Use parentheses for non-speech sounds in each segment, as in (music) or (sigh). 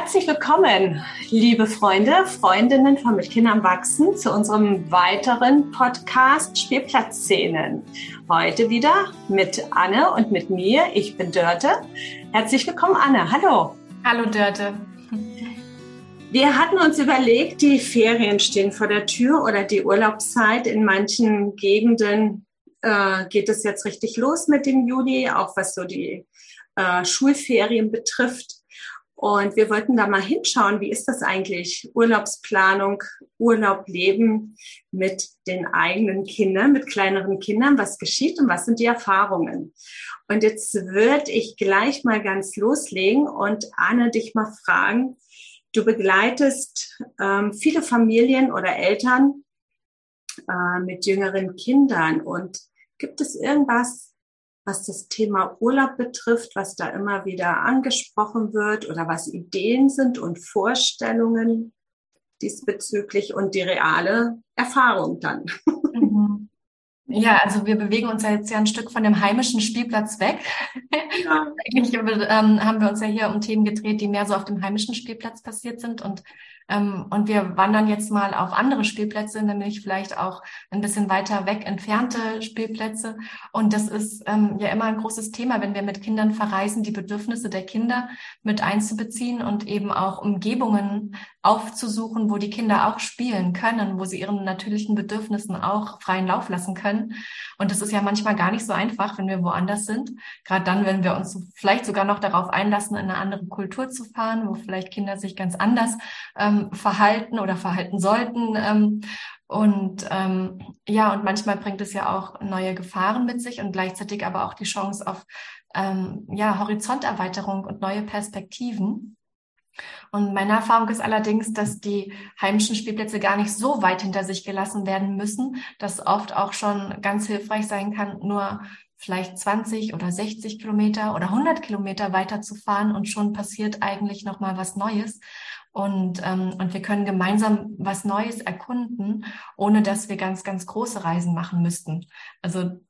Herzlich willkommen, liebe Freunde, Freundinnen von Mit Kindern wachsen, zu unserem weiteren Podcast Spielplatzszenen. Heute wieder mit Anne und mit mir. Ich bin Dörte. Herzlich willkommen, Anne. Hallo. Hallo, Dörte. Wir hatten uns überlegt, die Ferien stehen vor der Tür oder die Urlaubszeit. In manchen Gegenden äh, geht es jetzt richtig los mit dem Juli, auch was so die äh, Schulferien betrifft. Und wir wollten da mal hinschauen, wie ist das eigentlich? Urlaubsplanung, Urlaub leben mit den eigenen Kindern, mit kleineren Kindern. Was geschieht und was sind die Erfahrungen? Und jetzt würde ich gleich mal ganz loslegen und Anne dich mal fragen. Du begleitest ähm, viele Familien oder Eltern äh, mit jüngeren Kindern. Und gibt es irgendwas, was das Thema Urlaub betrifft, was da immer wieder angesprochen wird oder was Ideen sind und Vorstellungen diesbezüglich und die reale Erfahrung dann. Mhm. Ja, also wir bewegen uns ja jetzt ja ein Stück von dem heimischen Spielplatz weg. Ja. Eigentlich ähm, haben wir uns ja hier um Themen gedreht, die mehr so auf dem heimischen Spielplatz passiert sind. Und ähm, und wir wandern jetzt mal auf andere Spielplätze, nämlich vielleicht auch ein bisschen weiter weg entfernte Spielplätze. Und das ist ähm, ja immer ein großes Thema, wenn wir mit Kindern verreisen, die Bedürfnisse der Kinder mit einzubeziehen und eben auch Umgebungen aufzusuchen, wo die Kinder auch spielen können, wo sie ihren natürlichen Bedürfnissen auch freien Lauf lassen können. Und das ist ja manchmal gar nicht so einfach, wenn wir woanders sind. Gerade dann, wenn wir uns vielleicht sogar noch darauf einlassen, in eine andere Kultur zu fahren, wo vielleicht Kinder sich ganz anders ähm, verhalten oder verhalten sollten. Ähm, und ähm, ja, und manchmal bringt es ja auch neue Gefahren mit sich und gleichzeitig aber auch die Chance auf ähm, ja, Horizonterweiterung und neue Perspektiven. Und meine Erfahrung ist allerdings, dass die heimischen Spielplätze gar nicht so weit hinter sich gelassen werden müssen, dass oft auch schon ganz hilfreich sein kann, nur vielleicht 20 oder 60 Kilometer oder 100 Kilometer weiter zu fahren und schon passiert eigentlich noch mal was Neues. Und, ähm, und wir können gemeinsam was Neues erkunden, ohne dass wir ganz, ganz große Reisen machen müssten. Also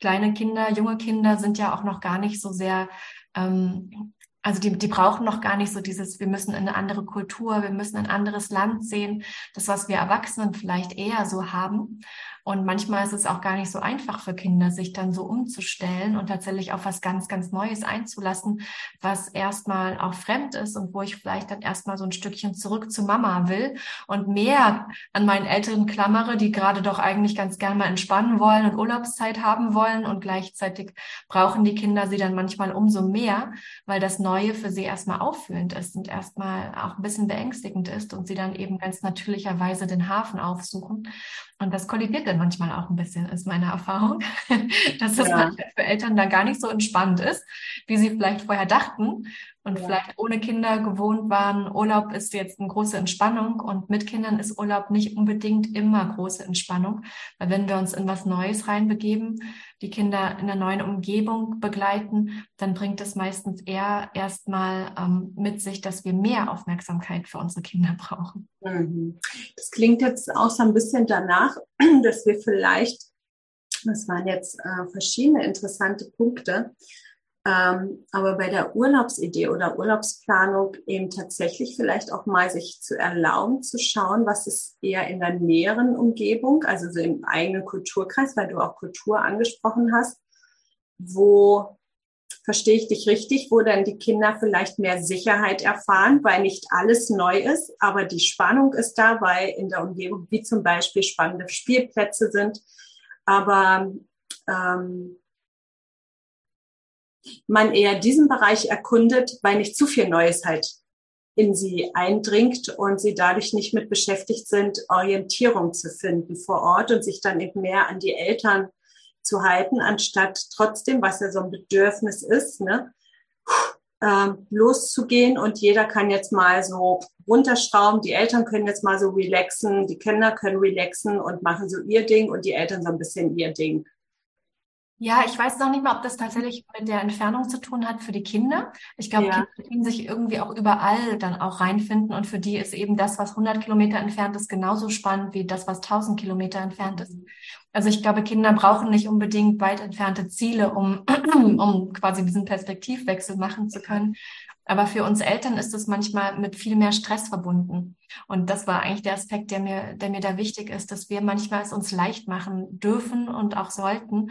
kleine Kinder, junge Kinder sind ja auch noch gar nicht so sehr ähm, also die, die brauchen noch gar nicht so dieses, wir müssen in eine andere Kultur, wir müssen ein anderes Land sehen, das, was wir Erwachsenen vielleicht eher so haben. Und manchmal ist es auch gar nicht so einfach für Kinder, sich dann so umzustellen und tatsächlich auf was ganz, ganz Neues einzulassen, was erstmal auch fremd ist und wo ich vielleicht dann erstmal so ein Stückchen zurück zu Mama will und mehr an meinen Eltern klammere, die gerade doch eigentlich ganz gern mal entspannen wollen und Urlaubszeit haben wollen und gleichzeitig brauchen die Kinder sie dann manchmal umso mehr, weil das Neue für sie erstmal auffühlend ist und erstmal auch ein bisschen beängstigend ist und sie dann eben ganz natürlicherweise den Hafen aufsuchen. Und das kollidiert dann manchmal auch ein bisschen, ist meine Erfahrung, (laughs) dass das ja. für Eltern da gar nicht so entspannt ist, wie sie vielleicht vorher dachten und ja. vielleicht ohne Kinder gewohnt waren. Urlaub ist jetzt eine große Entspannung und mit Kindern ist Urlaub nicht unbedingt immer große Entspannung, weil wenn wir uns in was Neues reinbegeben, die Kinder in einer neuen Umgebung begleiten, dann bringt es meistens eher erstmal ähm, mit sich, dass wir mehr Aufmerksamkeit für unsere Kinder (laughs) brauchen. Mhm. Das klingt jetzt auch so ein bisschen danach, (clears throat) dass wir vielleicht, das waren jetzt äh, verschiedene interessante Punkte, ähm, aber bei der Urlaubsidee oder Urlaubsplanung eben tatsächlich vielleicht auch mal sich zu erlauben, zu schauen, was ist eher in der näheren Umgebung, also so im eigenen Kulturkreis, weil du auch Kultur angesprochen hast, wo verstehe ich dich richtig, wo dann die Kinder vielleicht mehr Sicherheit erfahren, weil nicht alles neu ist, aber die Spannung ist da, weil in der Umgebung, wie zum Beispiel spannende Spielplätze sind, aber ähm, man eher diesen Bereich erkundet, weil nicht zu viel Neues halt in sie eindringt und sie dadurch nicht mit beschäftigt sind, Orientierung zu finden vor Ort und sich dann eben mehr an die Eltern zu halten, anstatt trotzdem, was ja so ein Bedürfnis ist, ne, äh, loszugehen und jeder kann jetzt mal so runterschrauben, die Eltern können jetzt mal so relaxen, die Kinder können relaxen und machen so ihr Ding und die Eltern so ein bisschen ihr Ding. Ja, ich weiß noch nicht mal, ob das tatsächlich mit der Entfernung zu tun hat für die Kinder. Ich glaube, ja. Kinder können sich irgendwie auch überall dann auch reinfinden und für die ist eben das, was 100 Kilometer entfernt ist, genauso spannend wie das, was 1000 Kilometer entfernt ist. Also ich glaube, Kinder brauchen nicht unbedingt weit entfernte Ziele, um, (clears throat) um quasi diesen Perspektivwechsel machen zu können. Aber für uns Eltern ist es manchmal mit viel mehr Stress verbunden. Und das war eigentlich der Aspekt, der mir, der mir da wichtig ist, dass wir manchmal es uns leicht machen dürfen und auch sollten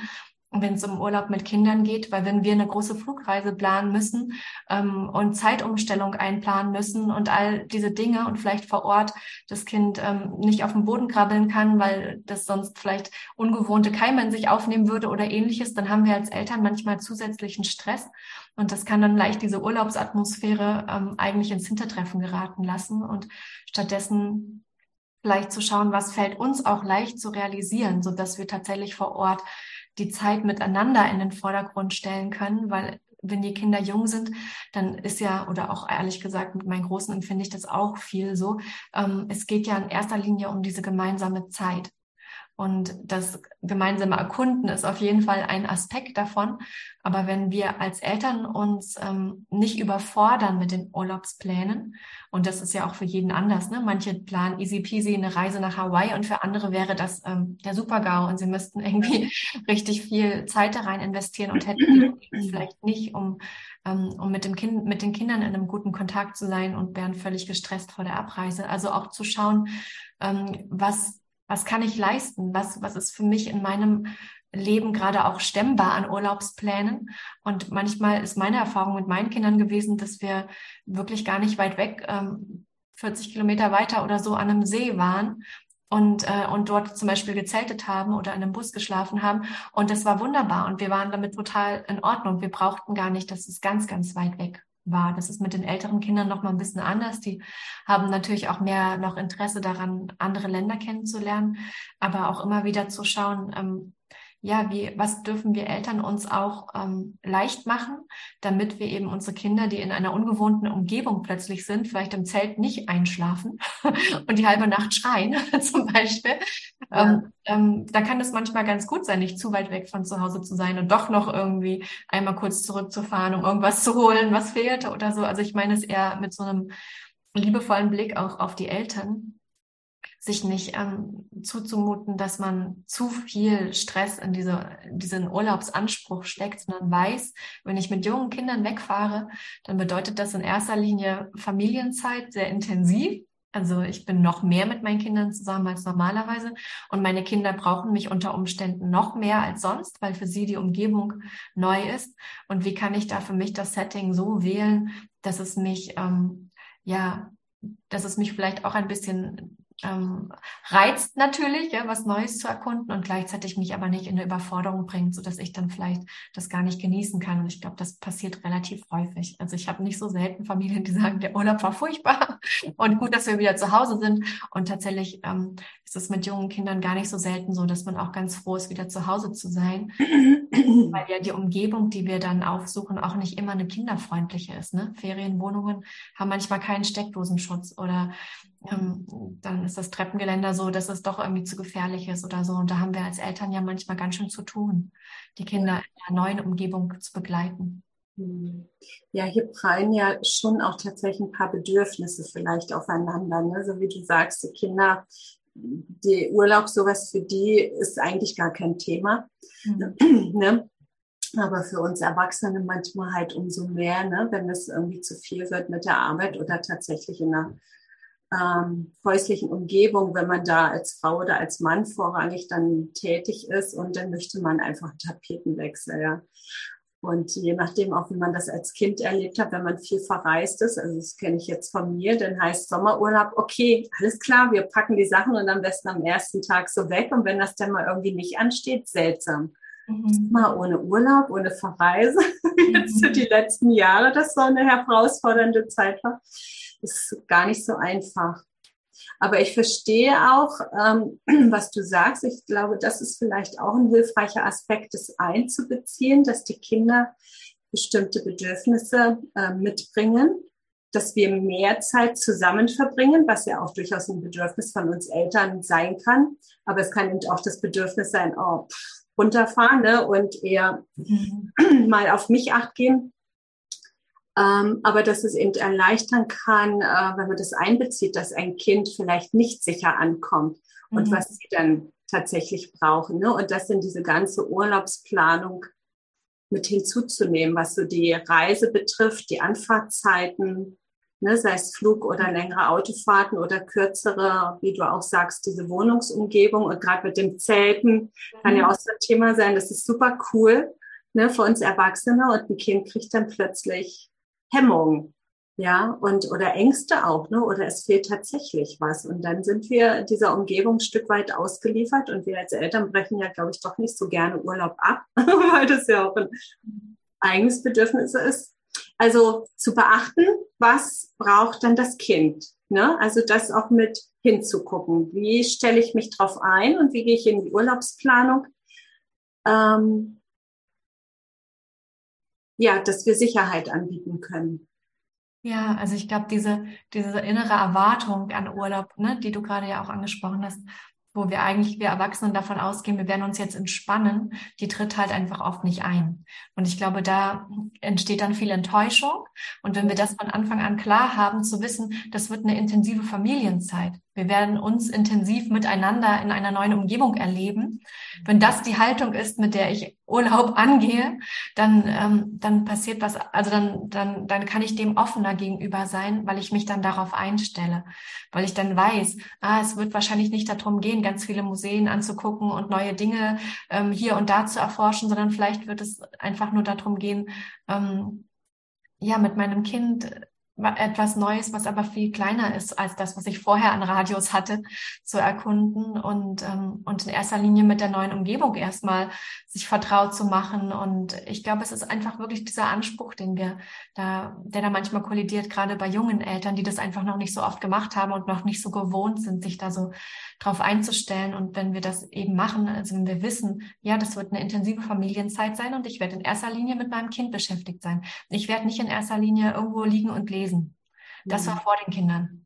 wenn es um Urlaub mit Kindern geht, weil wenn wir eine große Flugreise planen müssen ähm, und Zeitumstellung einplanen müssen und all diese Dinge und vielleicht vor Ort das Kind ähm, nicht auf dem Boden krabbeln kann, weil das sonst vielleicht ungewohnte Keime in sich aufnehmen würde oder ähnliches, dann haben wir als Eltern manchmal zusätzlichen Stress. Und das kann dann leicht diese Urlaubsatmosphäre ähm, eigentlich ins Hintertreffen geraten lassen. Und stattdessen vielleicht zu schauen, was fällt uns auch leicht zu realisieren, so dass wir tatsächlich vor Ort die Zeit miteinander in den Vordergrund stellen können, weil wenn die Kinder jung sind, dann ist ja, oder auch ehrlich gesagt, mit meinen Großen empfinde ich das auch viel so, ähm, es geht ja in erster Linie um diese gemeinsame Zeit. Und das gemeinsame Erkunden ist auf jeden Fall ein Aspekt davon. Aber wenn wir als Eltern uns ähm, nicht überfordern mit den Urlaubsplänen, und das ist ja auch für jeden anders, ne? manche planen easy peasy eine Reise nach Hawaii und für andere wäre das ähm, der Super-GAU und sie müssten irgendwie (laughs) richtig viel Zeit da rein investieren und hätten vielleicht nicht, um, ähm, um mit, dem kind, mit den Kindern in einem guten Kontakt zu sein und wären völlig gestresst vor der Abreise. Also auch zu schauen, ähm, was was kann ich leisten? Was, was ist für mich in meinem Leben gerade auch stemmbar an Urlaubsplänen? Und manchmal ist meine Erfahrung mit meinen Kindern gewesen, dass wir wirklich gar nicht weit weg, ähm, 40 Kilometer weiter oder so an einem See waren und, äh, und dort zum Beispiel gezeltet haben oder in einem Bus geschlafen haben. Und das war wunderbar und wir waren damit total in Ordnung. Wir brauchten gar nicht, dass es ganz, ganz weit weg war. Das ist mit den älteren Kindern noch mal ein bisschen anders. Die haben natürlich auch mehr noch Interesse daran, andere Länder kennenzulernen, aber auch immer wieder zu schauen, ähm, ja, wie, was dürfen wir Eltern uns auch ähm, leicht machen, damit wir eben unsere Kinder, die in einer ungewohnten Umgebung plötzlich sind, vielleicht im Zelt nicht einschlafen (laughs) und die halbe Nacht schreien (laughs) zum Beispiel. Ja. Ähm, ähm, da kann es manchmal ganz gut sein, nicht zu weit weg von zu Hause zu sein und doch noch irgendwie einmal kurz zurückzufahren, um irgendwas zu holen, was fehlte oder so. Also ich meine es eher mit so einem liebevollen Blick auch auf die Eltern sich nicht ähm, zuzumuten, dass man zu viel Stress in diese, diesen Urlaubsanspruch steckt, sondern weiß, wenn ich mit jungen Kindern wegfahre, dann bedeutet das in erster Linie Familienzeit sehr intensiv. Also ich bin noch mehr mit meinen Kindern zusammen als normalerweise und meine Kinder brauchen mich unter Umständen noch mehr als sonst, weil für sie die Umgebung neu ist. Und wie kann ich da für mich das Setting so wählen, dass es mich ähm, ja, dass es mich vielleicht auch ein bisschen ähm, reizt natürlich, ja, was Neues zu erkunden und gleichzeitig mich aber nicht in eine Überforderung bringt, so dass ich dann vielleicht das gar nicht genießen kann. Und ich glaube, das passiert relativ häufig. Also ich habe nicht so selten Familien, die sagen, der Urlaub war furchtbar (laughs) und gut, dass wir wieder zu Hause sind. Und tatsächlich ähm, ist es mit jungen Kindern gar nicht so selten so, dass man auch ganz froh ist, wieder zu Hause zu sein, (clears throat) weil ja die Umgebung, die wir dann aufsuchen, auch nicht immer eine kinderfreundliche ist. Ne? Ferienwohnungen haben manchmal keinen Steckdosenschutz oder ähm, dann ist das Treppengeländer so, dass es doch irgendwie zu gefährlich ist oder so. Und da haben wir als Eltern ja manchmal ganz schön zu tun, die Kinder in einer neuen Umgebung zu begleiten. Hm. Ja, hier prallen ja schon auch tatsächlich ein paar Bedürfnisse vielleicht aufeinander. Ne? So wie du sagst, die Kinder, die Urlaub, sowas für die ist eigentlich gar kein Thema. Mhm. (clears throat) Ne? Aber für uns Erwachsene manchmal halt umso mehr, ne? wenn es irgendwie zu viel wird mit der Arbeit oder tatsächlich in einer ähm, häuslichen Umgebung, wenn man da als Frau oder als Mann vorrangig dann tätig ist und dann möchte man einfach einen Tapetenwechsel, ja. Und je nachdem auch, wie man das als Kind erlebt hat, wenn man viel verreist ist, also das kenne ich jetzt von mir, dann heißt Sommerurlaub, okay, alles klar, wir packen die Sachen und am besten am ersten Tag so weg. Und wenn das dann mal irgendwie nicht ansteht, seltsam. Mhm. Mal ohne Urlaub, ohne Verreise. (laughs) Mhm. Jetzt sind die letzten Jahre, das so eine herausfordernde Zeit war ist gar nicht so einfach. Aber ich verstehe auch, ähm, (clears throat) was du sagst. Ich glaube, das ist vielleicht auch ein hilfreicher Aspekt, das einzubeziehen, dass die Kinder bestimmte Bedürfnisse äh, mitbringen, dass wir mehr Zeit zusammen verbringen, was ja auch durchaus ein Bedürfnis von uns Eltern sein kann. Aber es kann eben auch das Bedürfnis sein, oh, runterfahren ne, und eher mhm. (clears throat) mal auf mich acht geben. Ähm, aber dass es eben erleichtern kann, äh, wenn man das einbezieht, dass ein Kind vielleicht nicht sicher ankommt mhm. und was sie dann tatsächlich brauchen. Ne? Und das in diese ganze Urlaubsplanung mit hinzuzunehmen, was so die Reise betrifft, die Anfahrtzeiten, ne, sei es Flug oder längere Autofahrten oder kürzere, wie du auch sagst, diese Wohnungsumgebung und gerade mit dem Zelten kann ja mhm. auch so ein Thema sein. Das ist super cool ne, für uns Erwachsene und ein Kind kriegt dann plötzlich Hemmung. Ja, und oder Ängste auch, ne? Oder es fehlt tatsächlich was. Und dann sind wir dieser Umgebung ein Stück weit ausgeliefert und wir als Eltern brechen ja, glaube ich, doch nicht so gerne Urlaub ab, (laughs) weil das ja auch ein eigenes Bedürfnis ist. Also zu beachten, was braucht dann das Kind? Ne? Also das auch mit hinzugucken. Wie stelle ich mich drauf ein und wie gehe ich in die Urlaubsplanung? Ähm, ja, dass wir Sicherheit anbieten können. Ja, also ich glaube, diese, diese innere Erwartung an Urlaub, ne, die du gerade ja auch angesprochen hast, wo wir eigentlich, wir Erwachsenen davon ausgehen, wir werden uns jetzt entspannen, die tritt halt einfach oft nicht ein. Und ich glaube, da entsteht dann viel Enttäuschung. Und wenn wir das von Anfang an klar haben, zu wissen, das wird eine intensive Familienzeit. Wir werden uns intensiv miteinander in einer neuen Umgebung erleben. Wenn das die Haltung ist, mit der ich Urlaub angehe, dann, ähm, dann passiert was, also dann, dann, dann kann ich dem offener gegenüber sein, weil ich mich dann darauf einstelle, weil ich dann weiß, ah, es wird wahrscheinlich nicht darum gehen, ganz viele Museen anzugucken und neue Dinge ähm, hier und da zu erforschen, sondern vielleicht wird es einfach nur darum gehen, ähm, ja, mit meinem Kind etwas Neues, was aber viel kleiner ist als das, was ich vorher an Radios hatte, zu erkunden und, ähm, und in erster Linie mit der neuen Umgebung erstmal sich vertraut zu machen. Und ich glaube, es ist einfach wirklich dieser Anspruch, den wir da, der da manchmal kollidiert, gerade bei jungen Eltern, die das einfach noch nicht so oft gemacht haben und noch nicht so gewohnt sind, sich da so drauf einzustellen. Und wenn wir das eben machen, also wenn wir wissen, ja, das wird eine intensive Familienzeit sein und ich werde in erster Linie mit meinem Kind beschäftigt sein. Ich werde nicht in erster Linie irgendwo liegen und lesen. Das war mhm. vor den Kindern.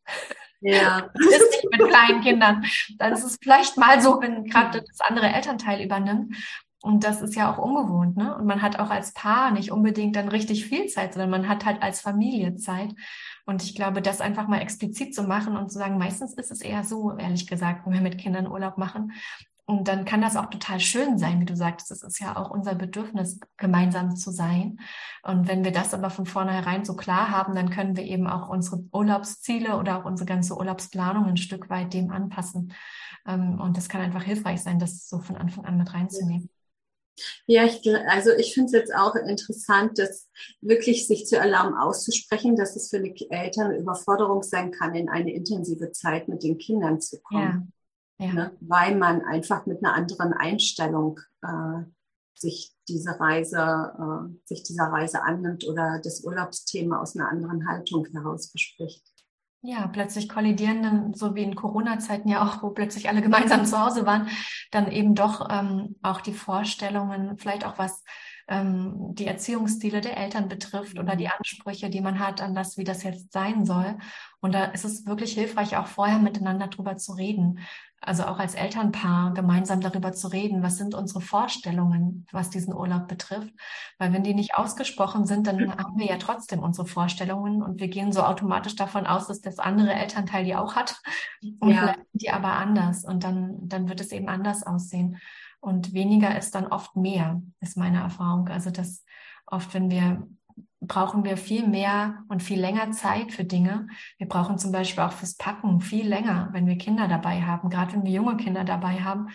Ja. (laughs) Das ist nicht mit kleinen Kindern. Dann ist es vielleicht mal so, wenn gerade das andere Elternteil übernimmt. Und das ist ja auch ungewohnt, ne? Und man hat auch als Paar nicht unbedingt dann richtig viel Zeit, sondern man hat halt als Familie Zeit. Und ich glaube, das einfach mal explizit zu machen und zu sagen, meistens ist es eher so, ehrlich gesagt, wenn wir mit Kindern Urlaub machen. Und dann kann das auch total schön sein, wie du sagst. Es ist ja auch unser Bedürfnis, gemeinsam zu sein. Und wenn wir das aber von vornherein so klar haben, dann können wir eben auch unsere Urlaubsziele oder auch unsere ganze Urlaubsplanung ein Stück weit dem anpassen. Ähm, und das kann einfach hilfreich sein, das so von Anfang an mit reinzunehmen. Ja, ich, also ich finde es jetzt auch interessant, dass wirklich sich zu erlauben, auszusprechen, dass es für die Eltern eine Überforderung sein kann, in eine intensive Zeit mit den Kindern zu kommen. Ja, ja. Ne? Weil man einfach mit einer anderen Einstellung äh, sich diese Reise, äh, sich dieser Reise annimmt oder das Urlaubsthema aus einer anderen Haltung heraus bespricht. Ja, plötzlich kollidieren dann, so wie in Corona-Zeiten ja auch, wo plötzlich alle gemeinsam zu Hause waren, dann eben doch ähm, auch die Vorstellungen, vielleicht auch was ähm, die Erziehungsstile der Eltern betrifft oder die Ansprüche, die man hat an das, wie das jetzt sein soll. Und da ist es wirklich hilfreich, auch vorher miteinander drüber zu reden also auch als Elternpaar gemeinsam darüber zu reden, was sind unsere Vorstellungen, was diesen Urlaub betrifft. Weil wenn die nicht ausgesprochen sind, dann haben wir ja trotzdem unsere Vorstellungen und wir gehen so automatisch davon aus, dass das andere Elternteil die auch hat. (laughs) Und ja. vielleicht sind die aber anders und dann, dann wird es eben anders aussehen. Und weniger ist dann oft mehr, ist meine Erfahrung. Also dass oft, wenn wir brauchen wir viel mehr und viel länger Zeit für Dinge. Wir brauchen zum Beispiel auch fürs Packen viel länger, wenn wir Kinder dabei haben. Gerade wenn wir junge Kinder dabei haben,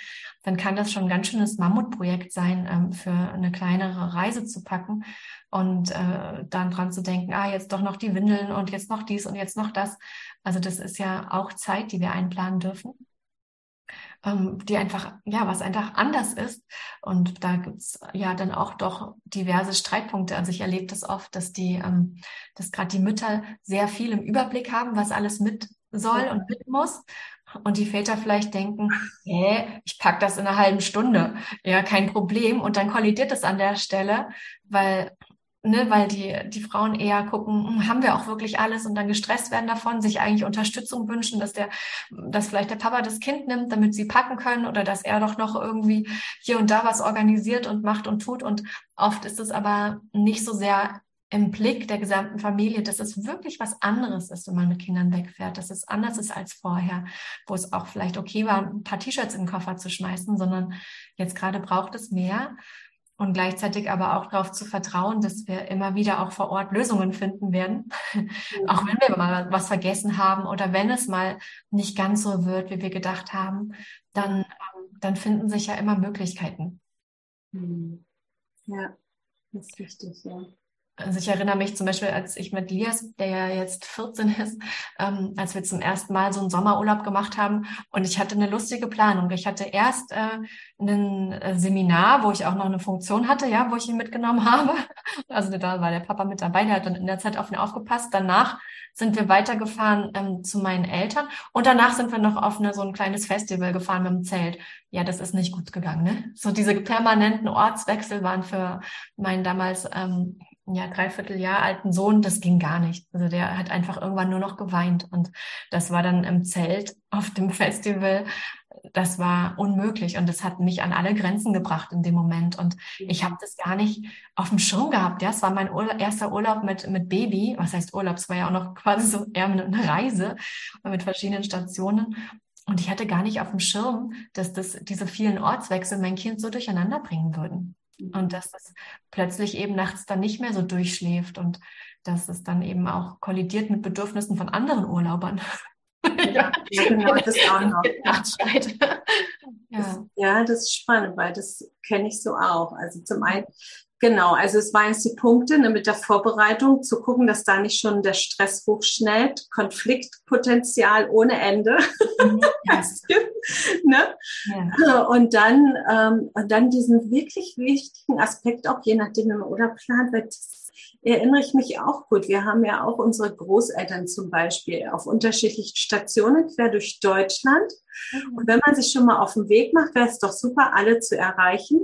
dann kann das schon ein ganz schönes Mammutprojekt sein, ähm, für eine kleinere Reise zu packen und äh, dann dran zu denken, ah, jetzt doch noch die Windeln und jetzt noch dies und jetzt noch das. Also das ist ja auch Zeit, die wir einplanen dürfen ähm, die einfach, ja, was einfach anders ist. Und da gibt's ja dann auch doch diverse Streitpunkte. Also ich erlebe das oft, dass die, ähm, dass gerade die Mütter sehr viel im Überblick haben, was alles mit soll und mit muss. Und die Väter vielleicht denken, hä, ich pack das in einer halben Stunde. Ja, kein Problem. Und dann kollidiert es an der Stelle, weil ne, weil die, die Frauen eher gucken, hm, haben wir auch wirklich alles und dann gestresst werden davon, sich eigentlich Unterstützung wünschen, dass der, dass vielleicht der Papa das Kind nimmt, damit sie packen können oder dass er doch noch irgendwie hier und da was organisiert und macht und tut. Und oft ist es aber nicht so sehr im Blick der gesamten Familie, dass es wirklich was anderes ist, wenn man mit Kindern wegfährt, dass es anders ist als vorher, wo es auch vielleicht okay war, ein paar T-Shirts in den Koffer zu schmeißen, sondern jetzt gerade braucht es mehr. Und gleichzeitig aber auch darauf zu vertrauen, dass wir immer wieder auch vor Ort Lösungen finden werden, mhm. auch wenn wir mal was vergessen haben oder wenn es mal nicht ganz so wird, wie wir gedacht haben, dann, ähm, dann finden sich ja immer Möglichkeiten. Mhm. Ja, das ist richtig, ja. Also ich erinnere mich zum Beispiel, als ich mit Lias, der ja jetzt 14 ist, ähm, als wir zum ersten Mal so einen Sommerurlaub gemacht haben und ich hatte eine lustige Planung. Ich hatte erst äh, ein äh, Seminar, wo ich auch noch eine Funktion hatte, ja, wo ich ihn mitgenommen (laughs) habe. Also da war der Papa mit dabei, der hat dann in der Zeit auf ihn aufgepasst. Danach sind wir weitergefahren ähm, zu meinen Eltern und danach sind wir noch auf eine, so ein kleines Festival gefahren mit dem Zelt. Ja, das ist nicht gut gegangen, ne? So diese permanenten Ortswechsel waren für meinen damals ähm, ja, dreiviertel Jahr alten Sohn, das ging gar nicht. Also der hat einfach irgendwann nur noch geweint. Und das war dann im Zelt auf dem Festival. Das war unmöglich. Und das hat mich an alle Grenzen gebracht in dem Moment. Und ich habe das gar nicht auf dem Schirm gehabt. Ja, es war mein Urla erster Urlaub mit, mit Baby. Was heißt Urlaub? Es war ja auch noch (laughs) quasi so eher eine Reise mit verschiedenen Stationen. Und ich hatte gar nicht auf dem Schirm, dass das, diese vielen Ortswechsel mein Kind so durcheinander bringen würden. Und dass es plötzlich eben nachts dann nicht mehr so durchschläft und dass es dann eben auch kollidiert mit Bedürfnissen von anderen Urlaubern. (laughs) Ja, genau, das auch noch. Ja. ja, das ist spannend, weil das kenne ich so auch. Also zum einen Genau, also es waren jetzt die Punkte ne, mit der Vorbereitung, zu gucken, dass da nicht schon der Stress hochschnellt, Konfliktpotenzial ohne Ende. Mhm. (laughs) ne? Ja. Und dann ähm, und dann diesen wirklich wichtigen Aspekt auch, je nachdem, wie man Urlaub plant, weil das erinnere ich mich auch gut. Wir haben ja auch unsere Großeltern zum Beispiel auf unterschiedlichen Stationen quer durch Deutschland. Mhm. Und wenn man sich schon mal auf den Weg macht, wäre es doch super, alle zu erreichen.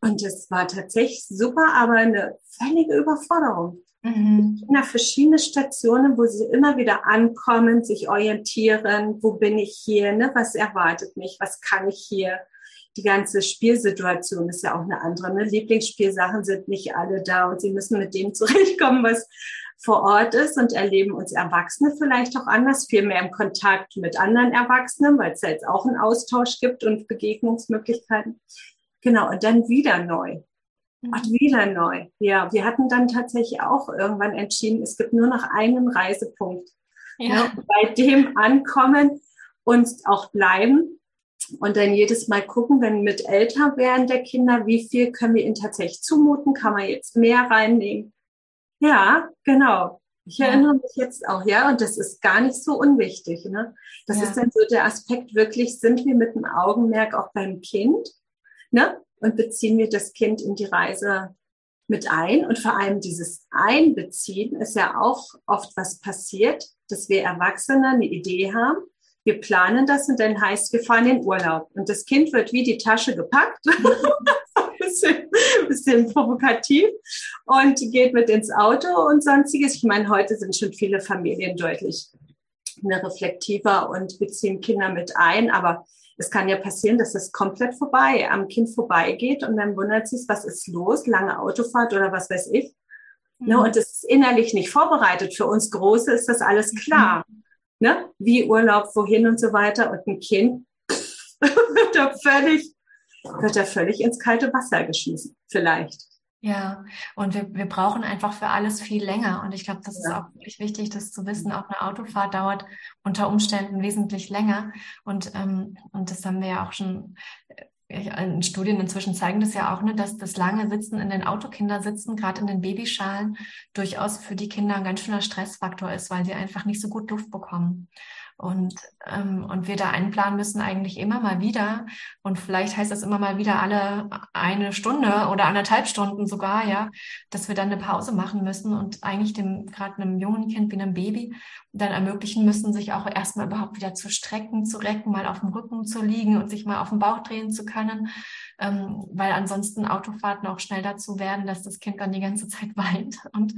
Und es war tatsächlich super, aber eine völlige Überforderung. Mhm. Kinder verschiedene Stationen, wo sie immer wieder ankommen, sich orientieren, wo bin ich hier, ne? was erwartet mich, was kann ich hier. Die ganze Spielsituation ist ja auch eine andere. Ne? Lieblingsspielsachen sind nicht alle da und sie müssen mit dem (laughs) zurechtkommen, was vor Ort ist und erleben uns Erwachsene vielleicht auch anders, viel mehr im Kontakt mit anderen Erwachsenen, weil es ja jetzt auch einen Austausch gibt und Begegnungsmöglichkeiten. Genau, und dann wieder neu. Mhm. Und wieder neu. Ja, wir hatten dann tatsächlich auch irgendwann entschieden, es gibt nur noch einen Reisepunkt. Ja. ja bei dem ankommen und auch bleiben. Und dann jedes Mal gucken, wenn mit älter werden der Kinder, wie viel können wir ihnen tatsächlich zumuten? Kann man jetzt mehr reinnehmen? Ja, genau. Ich erinnere mich jetzt auch, ja, und das ist gar nicht so unwichtig. Ne? Das ja. ist dann so der Aspekt, wirklich sind wir mit dem Augenmerk auch beim Kind ne? und beziehen wir das Kind in die Reise mit ein. Und vor allem dieses Einbeziehen ist ja auch oft was passiert, dass wir Erwachsene eine Idee haben. Wir planen das und dann heißt, wir fahren in Urlaub. Und das Kind wird wie die Tasche gepackt. (laughs) bisschen, bisschen provokativ und geht mit ins Auto und sonstiges. Ich meine, heute sind schon viele Familien deutlich reflektiver und beziehen Kinder mit ein, aber es kann ja passieren, dass es komplett vorbei, am Kind vorbeigeht und dann wundert sich, was ist los, lange Autofahrt oder was weiß ich. Ne, mhm. Ne, und es ist innerlich nicht vorbereitet. Für uns Große ist das alles mhm. klar. Mhm. Ne? Wie Urlaub, wohin und so weiter. Und ein Kind (laughs) wird da völlig, wird da völlig ins kalte Wasser geschmissen. Vielleicht. Ja, und wir, wir brauchen einfach für alles viel länger. Und ich glaube, das ja. ist auch wirklich wichtig, das zu wissen. Auch eine Autofahrt dauert unter Umständen wesentlich länger. Und, ähm, und das haben wir ja auch schon äh, in Studien inzwischen zeigen das ja auch, ne, dass das lange Sitzen in den Autokindersitzen, gerade in den Babyschalen, durchaus für die Kinder ein ganz schöner Stressfaktor ist, weil sie einfach nicht so gut Luft bekommen. Und, ähm, und wir da einplanen müssen eigentlich immer mal wieder. Und vielleicht heißt das immer mal wieder alle eine Stunde oder anderthalb Stunden sogar, ja, dass wir dann eine Pause machen müssen und eigentlich dem, gerade einem jungen Kind wie einem Baby dann ermöglichen müssen, sich auch erstmal überhaupt wieder zu strecken, zu recken, mal auf dem Rücken zu liegen und sich mal auf den Bauch drehen zu können ähm, weil ansonsten Autofahrten auch schnell dazu werden, dass das Kind dann die ganze Zeit (laughs) weint. Und,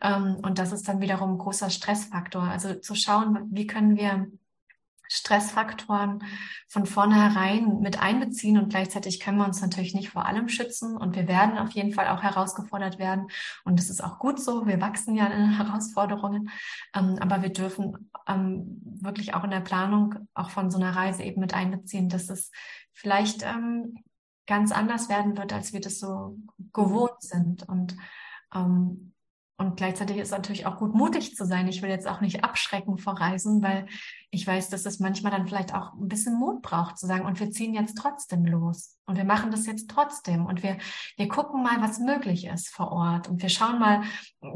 ähm, und das ist dann wiederum ein großer Stressfaktor. Also zu schauen, wie können wir Stressfaktoren von vornherein mit einbeziehen und gleichzeitig können wir uns natürlich nicht vor allem schützen und wir werden auf jeden Fall auch herausgefordert werden und das ist auch gut so. Wir wachsen ja in (laughs) Herausforderungen, ähm, aber wir dürfen ähm, wirklich auch in der Planung auch von so einer Reise eben mit einbeziehen, dass es vielleicht ähm, ganz anders werden wird, als wir das so gewohnt sind. Und und gleichzeitig ist es natürlich auch gut, mutig zu sein. Ich will jetzt auch nicht abschrecken vor Reisen, weil ich weiß, dass es manchmal dann vielleicht auch ein bisschen Mut braucht, zu sagen, und wir ziehen jetzt trotzdem los. Und wir machen das jetzt trotzdem. Und wir, wir gucken mal, was möglich ist vor Ort. Und wir schauen mal,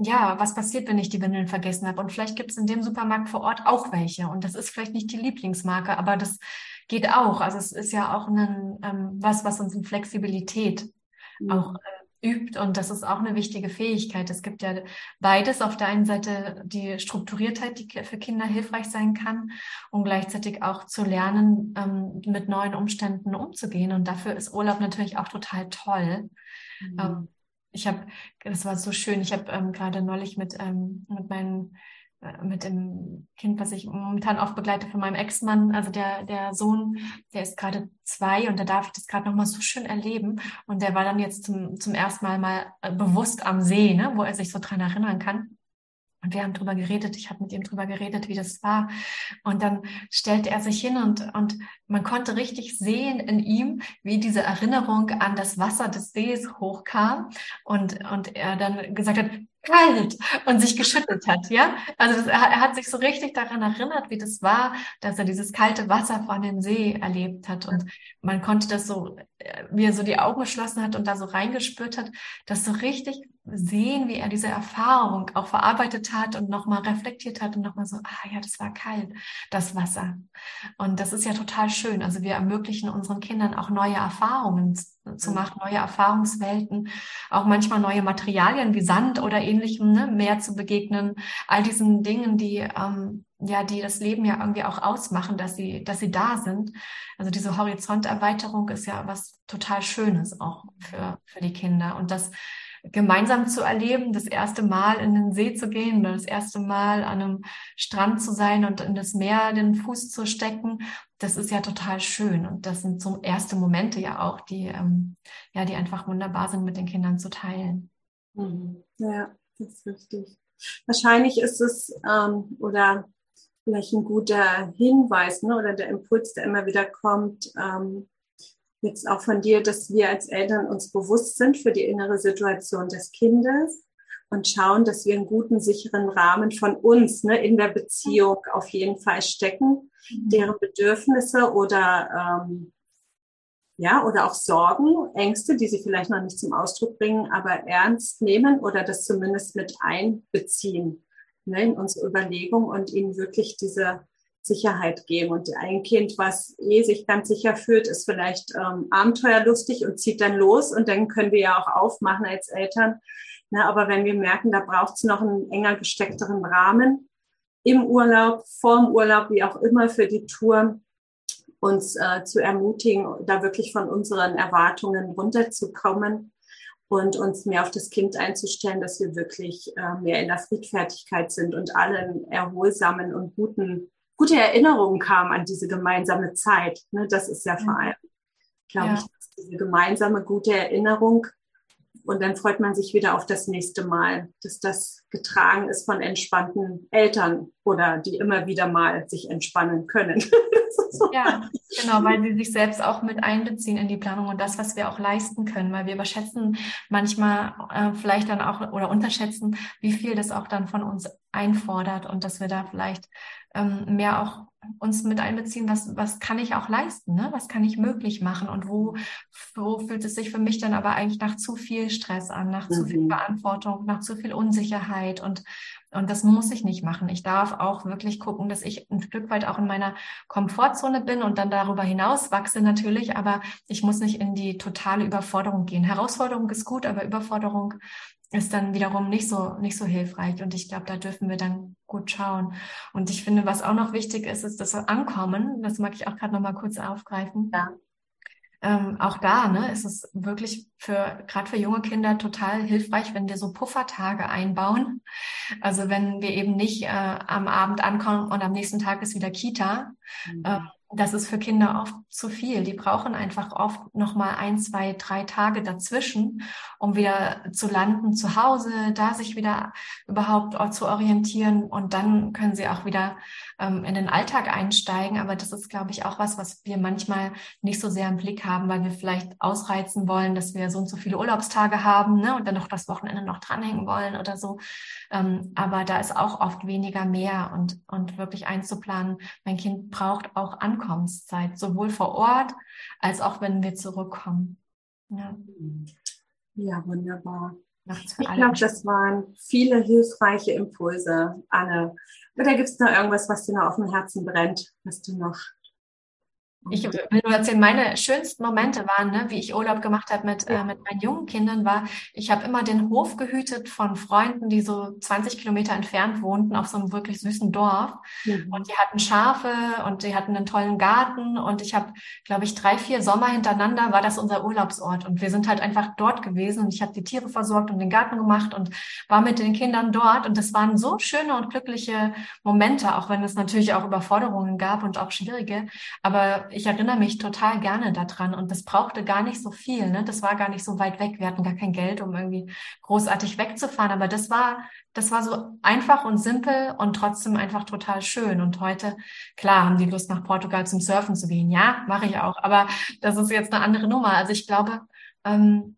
ja, was passiert, wenn ich die Windeln vergessen habe. Und vielleicht gibt es in dem Supermarkt vor Ort auch welche. Und das ist vielleicht nicht die Lieblingsmarke, aber das geht auch. Also es ist ja auch ein, ähm, was, was uns in Flexibilität mhm. auch äh, übt. Und das ist auch eine wichtige Fähigkeit. Es gibt ja beides. Auf der einen Seite die Strukturiertheit, die für Kinder hilfreich sein kann, um gleichzeitig auch zu lernen, ähm, mit neuen Umständen umzugehen. Und dafür ist Urlaub natürlich auch total toll. Mhm. Ähm, ich habe, das war so schön. Ich habe ähm, gerade neulich mit, mit meinen mit dem Kind, was ich momentan oft begleite von meinem Ex-Mann, also der, der Sohn, der ist gerade zwei und da darf ich das gerade nochmal so schön erleben. Und der war dann jetzt zum, zum ersten Mal mal äh, bewusst am See, ne, wo er sich so dran erinnern kann. Und wir haben drüber geredet, ich habe mit ihm drüber geredet, wie das war. Und dann stellte er sich hin und, und man konnte richtig sehen in ihm, wie diese Erinnerung an das Wasser des Sees hochkam und, und er dann gesagt hat, kalt und sich geschüttelt hat, ja. Also das, er hat sich so richtig daran erinnert, wie das war, dass er dieses kalte Wasser von dem See erlebt hat und man konnte das so, äh, wie er so die Augen geschlossen hat und da so reingespürt hat, das so richtig sehen, wie er diese Erfahrung auch verarbeitet hat und nochmal reflektiert hat und nochmal so, ah ja, das war kalt, das Wasser. Und das ist ja total schön. Also wir ermöglichen unseren Kindern auch neue Erfahrungen zu machen, neue Erfahrungswelten, auch manchmal neue Materialien wie Sand oder ähnlichem, ne, mehr zu begegnen, all diesen Dingen, die ähm, ja, die das Leben ja irgendwie auch ausmachen, dass sie, dass sie da sind. Also diese Horizonterweiterung ist ja was total Schönes auch für, für die Kinder. Und das gemeinsam zu erleben, das erste Mal in den See zu gehen oder das erste Mal an einem Strand zu sein und in das Meer den Fuß zu stecken, das ist ja total schön. Und das sind so erste Momente ja auch, die, ähm, ja, die einfach wunderbar sind, mit den Kindern zu teilen. Mhm. Ja, das ist richtig. Wahrscheinlich ist es, ähm, oder vielleicht ein guter Hinweis, ne, oder der Impuls, der immer wieder kommt, ähm, jetzt auch von dir, dass wir als Eltern uns bewusst sind für die innere Situation des Kindes und schauen, dass wir einen guten, sicheren Rahmen von uns ne, in der Beziehung auf jeden Fall stecken. Deren Bedürfnisse oder ähm, ja oder auch Sorgen, Ängste, die sie vielleicht noch nicht zum Ausdruck bringen, aber ernst nehmen oder das zumindest mit einbeziehen ne, in unsere Überlegung und ihnen wirklich diese Sicherheit geben. Und ein Kind, was eh sich ganz sicher fühlt, ist vielleicht ähm, abenteuerlustig und zieht dann los. Und dann können wir ja auch aufmachen als Eltern. Na, aber wenn wir merken, da braucht es noch einen enger gesteckteren Rahmen im Urlaub, vorm Urlaub, wie auch immer für die Tour, uns äh, zu ermutigen, da wirklich von unseren Erwartungen runterzukommen und uns mehr auf das Kind einzustellen, dass wir wirklich äh, mehr in der Friedfertigkeit sind und allen erholsamen und guten gute Erinnerungen kamen an diese gemeinsame Zeit. Ne, das ist ja vor allem, glaube ja. ich, diese gemeinsame gute Erinnerung. Und dann freut man sich wieder auf das nächste Mal, dass das getragen ist von entspannten Eltern oder die immer wieder mal sich entspannen können. (laughs) ja, genau, weil sie sich selbst auch mit einbeziehen in die Planung und das, was wir auch leisten können, weil wir überschätzen manchmal äh, vielleicht dann auch oder unterschätzen, wie viel das auch dann von uns einfordert und dass wir da vielleicht ähm, mehr auch uns mit einbeziehen, was, was kann ich auch leisten, ne? was kann ich möglich machen und wo, wo fühlt es sich für mich dann aber eigentlich nach zu viel Stress an, nach mhm. zu viel mhm. Verantwortung, nach zu viel Unsicherheit und, und das muss ich nicht machen. Ich darf auch wirklich gucken, dass ich ein Stück weit auch in meiner Komfortzone bin und dann darüber hinaus wachse natürlich, aber ich muss nicht in die totale Überforderung gehen. Herausforderung ist gut, aber Überforderung ist dann wiederum nicht so, nicht so hilfreich. Und ich glaube, da dürfen wir dann gut schauen. Und ich finde, was auch noch wichtig ist, ist das Ankommen. Das mag ich auch gerade noch mal kurz aufgreifen. Ja. Ähm, auch da ne, ist es wirklich für gerade für junge Kinder total hilfreich, wenn wir so Puffertage einbauen. Also wenn wir eben nicht äh, am Abend ankommen und am nächsten Tag ist wieder Kita, mhm. äh, das ist für Kinder oft zu viel. Die brauchen einfach oft noch mal ein, zwei, drei Tage dazwischen, um wieder zu landen zu Hause, da sich wieder überhaupt zu orientieren und dann können sie auch wieder ähm, in den Alltag einsteigen. Aber das ist, glaube ich, auch was, was wir manchmal nicht so sehr im Blick haben, weil wir vielleicht ausreizen wollen, dass wir so und so viele Urlaubstage haben ne, und dann noch das Wochenende noch dranhängen wollen oder so. Ähm, aber da ist auch oft weniger mehr und, und wirklich einzuplanen, mein Kind braucht auch Ankommenszeit, sowohl vor Ort als auch wenn wir zurückkommen. Ja, ja wunderbar. Ich glaube, das waren viele hilfreiche Impulse, Anne. Oder gibt es noch irgendwas, was dir noch auf dem Herzen brennt, was du noch ich will nur erzählen, meine schönsten Momente waren, ne, wie ich Urlaub gemacht habe mit, äh, mit meinen jungen Kindern, war, ich habe immer den Hof gehütet von Freunden, die so 20 Kilometer entfernt wohnten, auf so einem wirklich süßen Dorf. Mhm. Und die hatten Schafe und die hatten einen tollen Garten. Und ich habe, glaube ich, drei, vier Sommer hintereinander war das unser Urlaubsort. Und wir sind halt einfach dort gewesen und ich habe die Tiere versorgt und den Garten gemacht und war mit den Kindern dort. Und das waren so schöne und glückliche Momente, auch wenn es natürlich auch Überforderungen gab und auch schwierige. Aber ich erinnere mich total gerne daran und das brauchte gar nicht so viel. Ne? Das war gar nicht so weit weg. Wir hatten gar kein Geld, um irgendwie großartig wegzufahren. Aber das war, das war so einfach und simpel und trotzdem einfach total schön. Und heute, klar, haben die Lust nach Portugal zum Surfen zu gehen. Ja, mache ich auch. Aber das ist jetzt eine andere Nummer. Also ich glaube, ähm,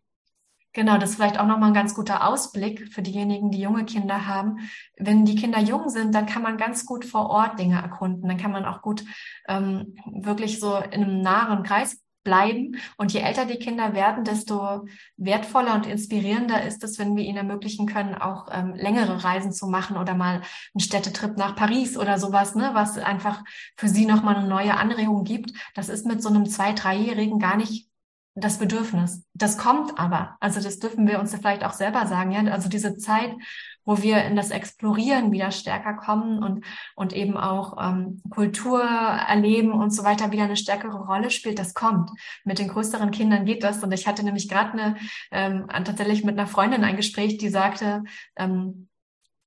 Genau, das ist vielleicht auch nochmal ein ganz guter Ausblick für diejenigen, die junge Kinder haben. Wenn die Kinder jung sind, dann kann man ganz gut vor Ort Dinge erkunden. Dann kann man auch gut ähm, wirklich so in einem nahen Kreis bleiben. Und je älter die Kinder werden, desto wertvoller und inspirierender ist es, wenn wir ihnen ermöglichen können, auch ähm, längere Reisen zu machen oder mal einen Städtetrip nach Paris oder sowas, ne, was einfach für sie nochmal eine neue Anregung gibt. Das ist mit so einem zwei-, dreijährigen gar nicht das Bedürfnis. Das kommt aber. Also das dürfen wir uns vielleicht auch selber sagen. Ja? Also diese Zeit, wo wir in das Explorieren wieder stärker kommen und, und eben auch ähm, Kultur erleben und so weiter wieder eine stärkere Rolle spielt, das kommt. Mit den größeren Kindern geht das. Und ich hatte nämlich gerade eine ähm, tatsächlich mit einer Freundin ein Gespräch, die sagte, ähm,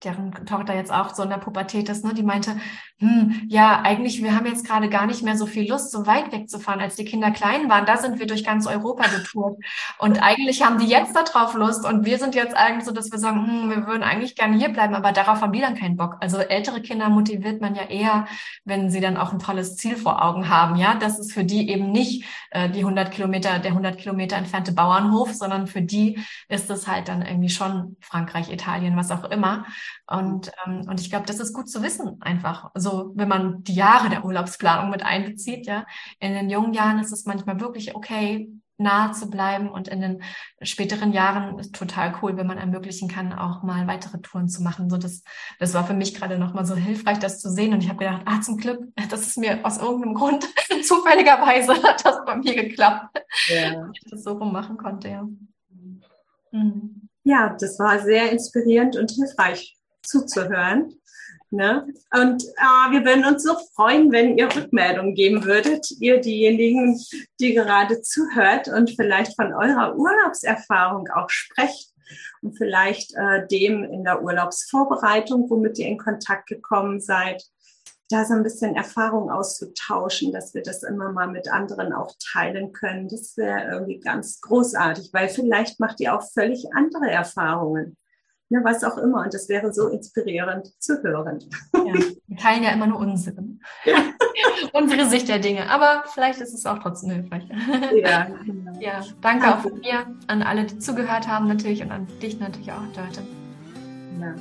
deren Tochter jetzt auch so in der Pubertät ist, ne, die meinte, hm, ja, eigentlich, wir haben jetzt gerade gar nicht mehr so viel Lust, so weit wegzufahren, als die Kinder klein waren. Da sind wir durch ganz Europa getourt. Und eigentlich haben die jetzt darauf Lust und wir sind jetzt eigentlich so, dass wir sagen, hm, wir würden eigentlich gerne hier bleiben, aber darauf haben die dann keinen Bock. Also ältere Kinder motiviert man ja eher, wenn sie dann auch ein tolles Ziel vor Augen haben, ja. Das ist für die eben nicht äh, die 100 Kilometer, der 100 Kilometer entfernte Bauernhof, sondern für die ist es halt dann irgendwie schon Frankreich, Italien, was auch immer. Und, ähm, und ich glaube, das ist gut zu wissen, einfach. So, wenn man die Jahre der Urlaubsplanung mit einbezieht, ja. In den jungen Jahren ist es manchmal wirklich okay, nahe zu bleiben und in den späteren Jahren ist total cool, wenn man ermöglichen kann, auch mal weitere Touren zu machen. So das, das war für mich gerade nochmal so hilfreich, das zu sehen. Und ich habe gedacht, ah, zum Glück, das ist mir aus irgendeinem Grund (laughs) zufälligerweise hat das bei mir geklappt, ja. (laughs) ich das so rummachen konnte, ja. Mhm. Ja, das war sehr inspirierend und hilfreich zuzuhören. Ne? Und äh, wir würden uns so freuen, wenn ihr Rückmeldungen geben würdet, ihr diejenigen, die gerade zuhört und vielleicht von eurer Urlaubserfahrung auch sprecht und vielleicht äh, dem in der Urlaubsvorbereitung, womit ihr in Kontakt gekommen seid, da so ein bisschen Erfahrung auszutauschen, dass wir das immer mal mit anderen auch teilen können. Das wäre irgendwie ganz großartig, weil vielleicht macht ihr auch völlig andere Erfahrungen ne, was auch immer. Und das wäre so inspirierend zu hören. Ja, wir teilen ja immer nur unseren. Ja. (laughs) Unsere Sicht der Dinge. Aber vielleicht ist es auch trotzdem hilfreich. Ja, (laughs) genau. ja danke auch von mir an alle, die zugehört haben natürlich und an dich natürlich auch, Leute. Ja.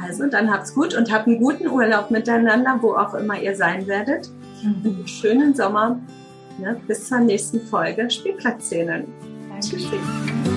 Also dann habt's gut und habt einen guten Urlaub miteinander, wo auch immer ihr sein werdet. Mhm. Einen schönen Sommer. Ne, bis zur nächsten Folge Spielplatzszenen. Dankeschön.